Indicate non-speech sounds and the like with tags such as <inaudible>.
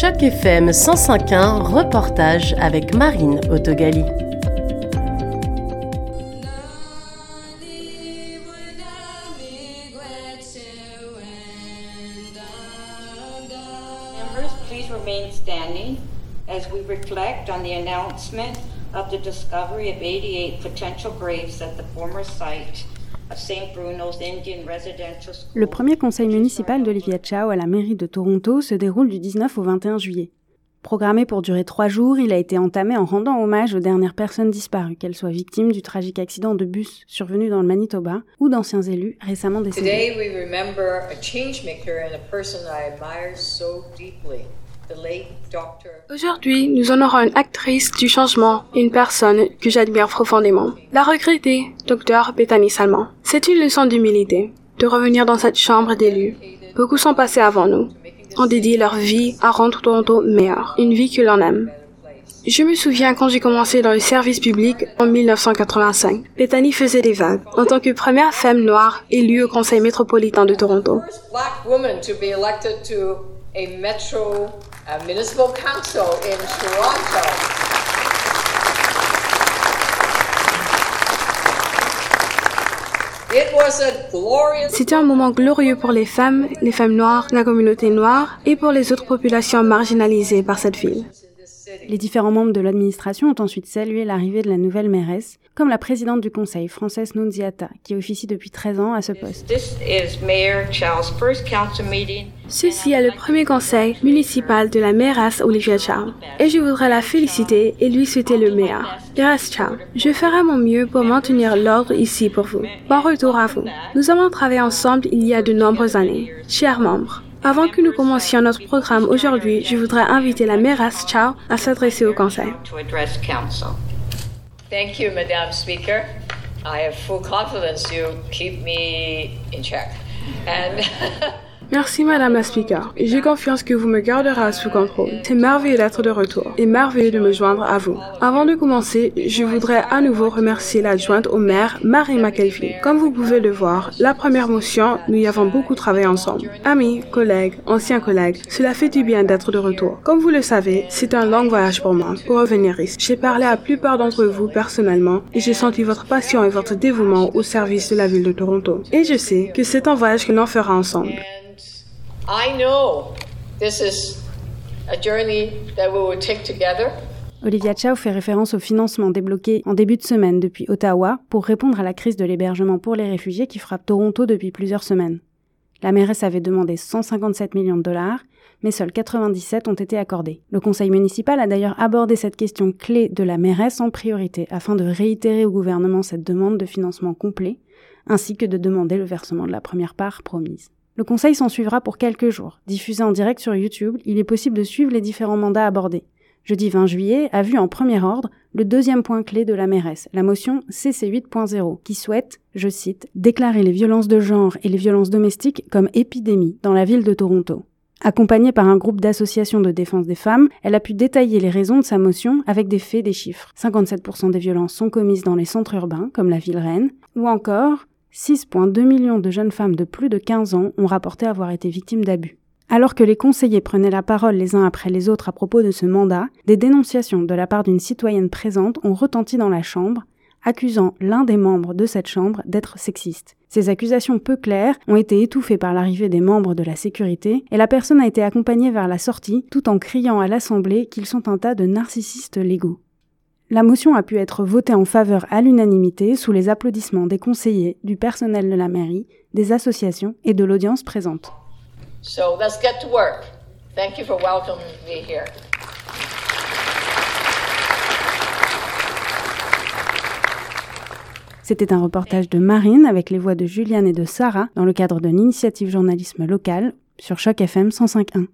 Choc FM 105.1, reportage avec Marine Autogali. Members, please remain standing as we reflect on the announcement of the discovery of 88 potential graves at the former site Le premier conseil municipal d'Olivia Chow à la mairie de Toronto se déroule du 19 au 21 juillet. Programmé pour durer trois jours, il a été entamé en rendant hommage aux dernières personnes disparues, qu'elles soient victimes du tragique accident de bus survenu dans le Manitoba ou d'anciens élus récemment décédés. Aujourd'hui, nous honorons une actrice du changement, une personne que j'admire profondément. La regrettée, Dr Bethany Salmon. C'est une leçon d'humilité, de revenir dans cette chambre d'élus. Beaucoup sont passés avant nous, ont dédié leur vie à rendre Toronto meilleur, une vie que l'on aime. Je me souviens quand j'ai commencé dans le service public en 1985. Bethany faisait des vagues en tant que première femme noire élue au Conseil métropolitain de Toronto. C'était un moment glorieux pour les femmes, les femmes noires, la communauté noire et pour les autres populations marginalisées par cette ville. Les différents membres de l'administration ont ensuite salué l'arrivée de la nouvelle mairesse, comme la présidente du conseil, Frances Nunziata, qui officie depuis 13 ans à ce poste. This is Mayor Chow's first council meeting. Ceci est le premier conseil municipal de la mairesse Olivia Chow, et je voudrais la féliciter et lui souhaiter le meilleur. Mairesse Chow, je ferai mon mieux pour maintenir l'ordre ici pour vous. Bon retour à vous. Nous avons travaillé ensemble il y a de nombreuses années. Chers membres, avant que nous commencions notre programme aujourd'hui, je voudrais inviter la mairesse Chow à s'adresser au conseil. Thank you, Madam Speaker. I have full confidence you keep me in check. And <laughs> Merci Madame la Speaker. J'ai confiance que vous me garderez sous contrôle. C'est merveilleux d'être de retour et merveilleux de me joindre à vous. Avant de commencer, je voudrais à nouveau remercier l'adjointe au maire, Marie McKelvey. Comme vous pouvez le voir, la première motion, nous y avons beaucoup travaillé ensemble. Amis, collègues, anciens collègues, cela fait du bien d'être de retour. Comme vous le savez, c'est un long voyage pour moi, pour revenir ici. J'ai parlé à la plupart d'entre vous personnellement et j'ai senti votre passion et votre dévouement au service de la ville de Toronto. Et je sais que c'est un voyage que l'on fera ensemble. I know this is a journey that we will take together. Olivia Chow fait référence au financement débloqué en début de semaine depuis Ottawa pour répondre à la crise de l'hébergement pour les réfugiés qui frappe Toronto depuis plusieurs semaines. La mairesse avait demandé 157 millions de dollars, mais seuls 97 ont été accordés. Le conseil municipal a d'ailleurs abordé cette question clé de la mairesse en priorité afin de réitérer au gouvernement cette demande de financement complet, ainsi que de demander le versement de la première part promise. Le conseil s'en suivra pour quelques jours. Diffusé en direct sur YouTube, il est possible de suivre les différents mandats abordés. Jeudi 20 juillet a vu en premier ordre le deuxième point clé de la mairesse, la motion CC 8.0, qui souhaite, je cite, déclarer les violences de genre et les violences domestiques comme épidémie dans la ville de Toronto. Accompagnée par un groupe d'associations de défense des femmes, elle a pu détailler les raisons de sa motion avec des faits, des chiffres. 57% des violences sont commises dans les centres urbains, comme la ville reine, ou encore 6,2 millions de jeunes femmes de plus de 15 ans ont rapporté avoir été victimes d'abus. Alors que les conseillers prenaient la parole les uns après les autres à propos de ce mandat, des dénonciations de la part d'une citoyenne présente ont retenti dans la Chambre, accusant l'un des membres de cette Chambre d'être sexiste. Ces accusations peu claires ont été étouffées par l'arrivée des membres de la sécurité et la personne a été accompagnée vers la sortie tout en criant à l'Assemblée qu'ils sont un tas de narcissistes légaux. La motion a pu être votée en faveur à l'unanimité sous les applaudissements des conseillers, du personnel de la mairie, des associations et de l'audience présente. So let's get to work. Thank you for welcoming me here. C'était un reportage de Marine avec les voix de Juliane et de Sarah dans le cadre d'une initiative journalisme local sur Choc FM 105.1.